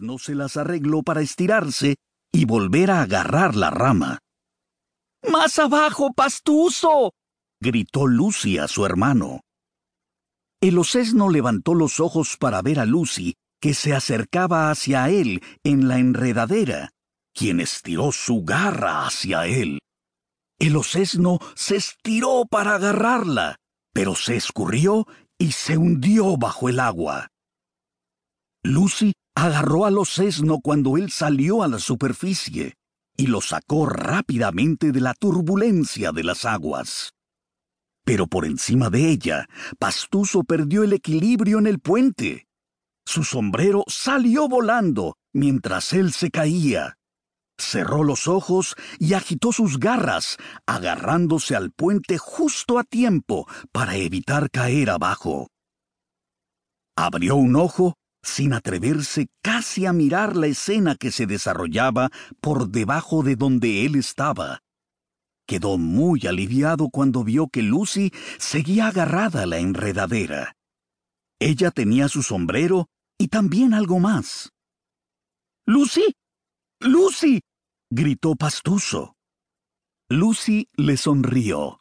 no se las arregló para estirarse y volver a agarrar la rama. ¡Más abajo, pastuso! gritó Lucy a su hermano. El osesno levantó los ojos para ver a Lucy, que se acercaba hacia él en la enredadera, quien estiró su garra hacia él. El osesno se estiró para agarrarla, pero se escurrió y se hundió bajo el agua. Lucy agarró al osesno cuando él salió a la superficie y lo sacó rápidamente de la turbulencia de las aguas. Pero por encima de ella, Pastuso perdió el equilibrio en el puente. Su sombrero salió volando mientras él se caía. Cerró los ojos y agitó sus garras, agarrándose al puente justo a tiempo para evitar caer abajo. Abrió un ojo sin atreverse casi a mirar la escena que se desarrollaba por debajo de donde él estaba. Quedó muy aliviado cuando vio que Lucy seguía agarrada a la enredadera. Ella tenía su sombrero y también algo más. ¡Lucy! ¡Lucy! gritó Pastuso. Lucy le sonrió.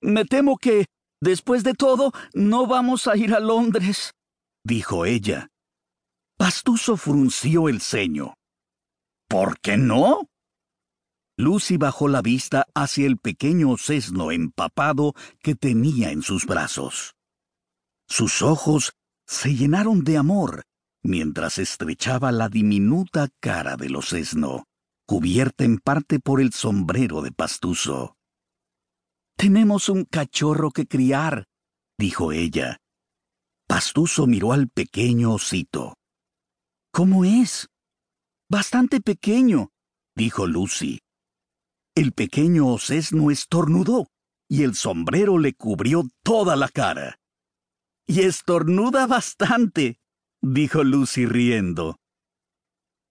Me temo que, después de todo, no vamos a ir a Londres, dijo ella. Pastuso frunció el ceño. ¿Por qué no? Lucy bajó la vista hacia el pequeño sesno empapado que tenía en sus brazos. Sus ojos se llenaron de amor mientras estrechaba la diminuta cara del osesno, cubierta en parte por el sombrero de pastuso. Tenemos un cachorro que criar, dijo ella. Pastuso miró al pequeño osito. ¿Cómo es? Bastante pequeño, dijo Lucy. El pequeño osesno estornudó y el sombrero le cubrió toda la cara. Y estornuda bastante, dijo Lucy riendo.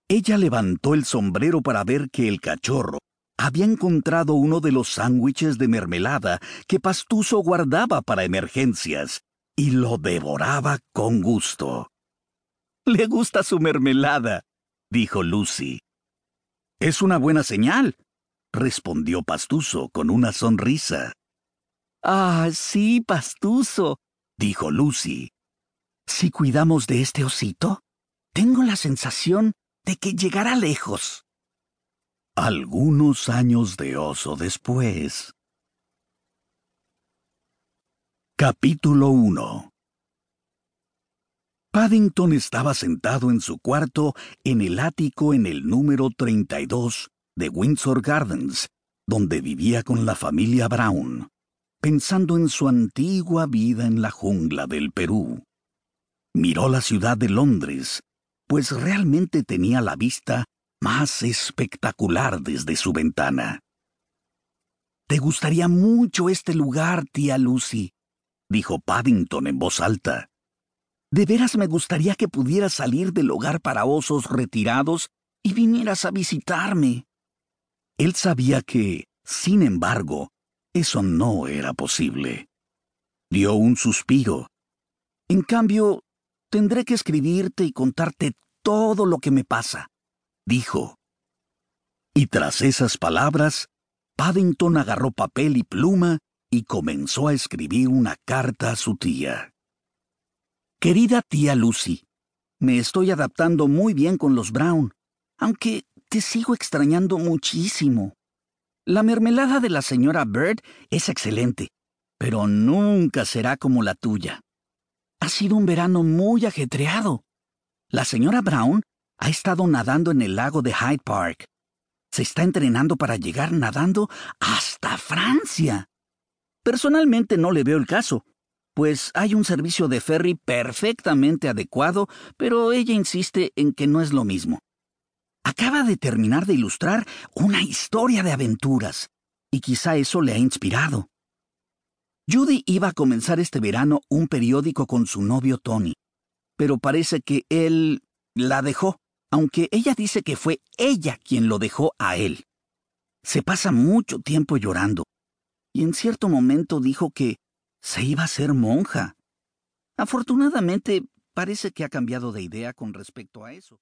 Ella levantó el sombrero para ver que el cachorro había encontrado uno de los sándwiches de mermelada que Pastuso guardaba para emergencias y lo devoraba con gusto. Le gusta su mermelada, dijo Lucy. Es una buena señal, respondió Pastuso con una sonrisa. Ah, sí, Pastuso, dijo Lucy. Si cuidamos de este osito, tengo la sensación de que llegará lejos. Algunos años de oso después. Capítulo 1 Paddington estaba sentado en su cuarto en el ático en el número 32 de Windsor Gardens, donde vivía con la familia Brown, pensando en su antigua vida en la jungla del Perú. Miró la ciudad de Londres, pues realmente tenía la vista más espectacular desde su ventana. Te gustaría mucho este lugar, tía Lucy, dijo Paddington en voz alta. De veras me gustaría que pudieras salir del hogar para osos retirados y vinieras a visitarme. Él sabía que, sin embargo, eso no era posible. Dio un suspiro. En cambio, Tendré que escribirte y contarte todo lo que me pasa, dijo. Y tras esas palabras, Paddington agarró papel y pluma y comenzó a escribir una carta a su tía. Querida tía Lucy, me estoy adaptando muy bien con los Brown, aunque te sigo extrañando muchísimo. La mermelada de la señora Bird es excelente, pero nunca será como la tuya. Ha sido un verano muy ajetreado. La señora Brown ha estado nadando en el lago de Hyde Park. Se está entrenando para llegar nadando hasta Francia. Personalmente no le veo el caso, pues hay un servicio de ferry perfectamente adecuado, pero ella insiste en que no es lo mismo. Acaba de terminar de ilustrar una historia de aventuras, y quizá eso le ha inspirado. Judy iba a comenzar este verano un periódico con su novio Tony, pero parece que él la dejó, aunque ella dice que fue ella quien lo dejó a él. Se pasa mucho tiempo llorando, y en cierto momento dijo que se iba a ser monja. Afortunadamente, parece que ha cambiado de idea con respecto a eso.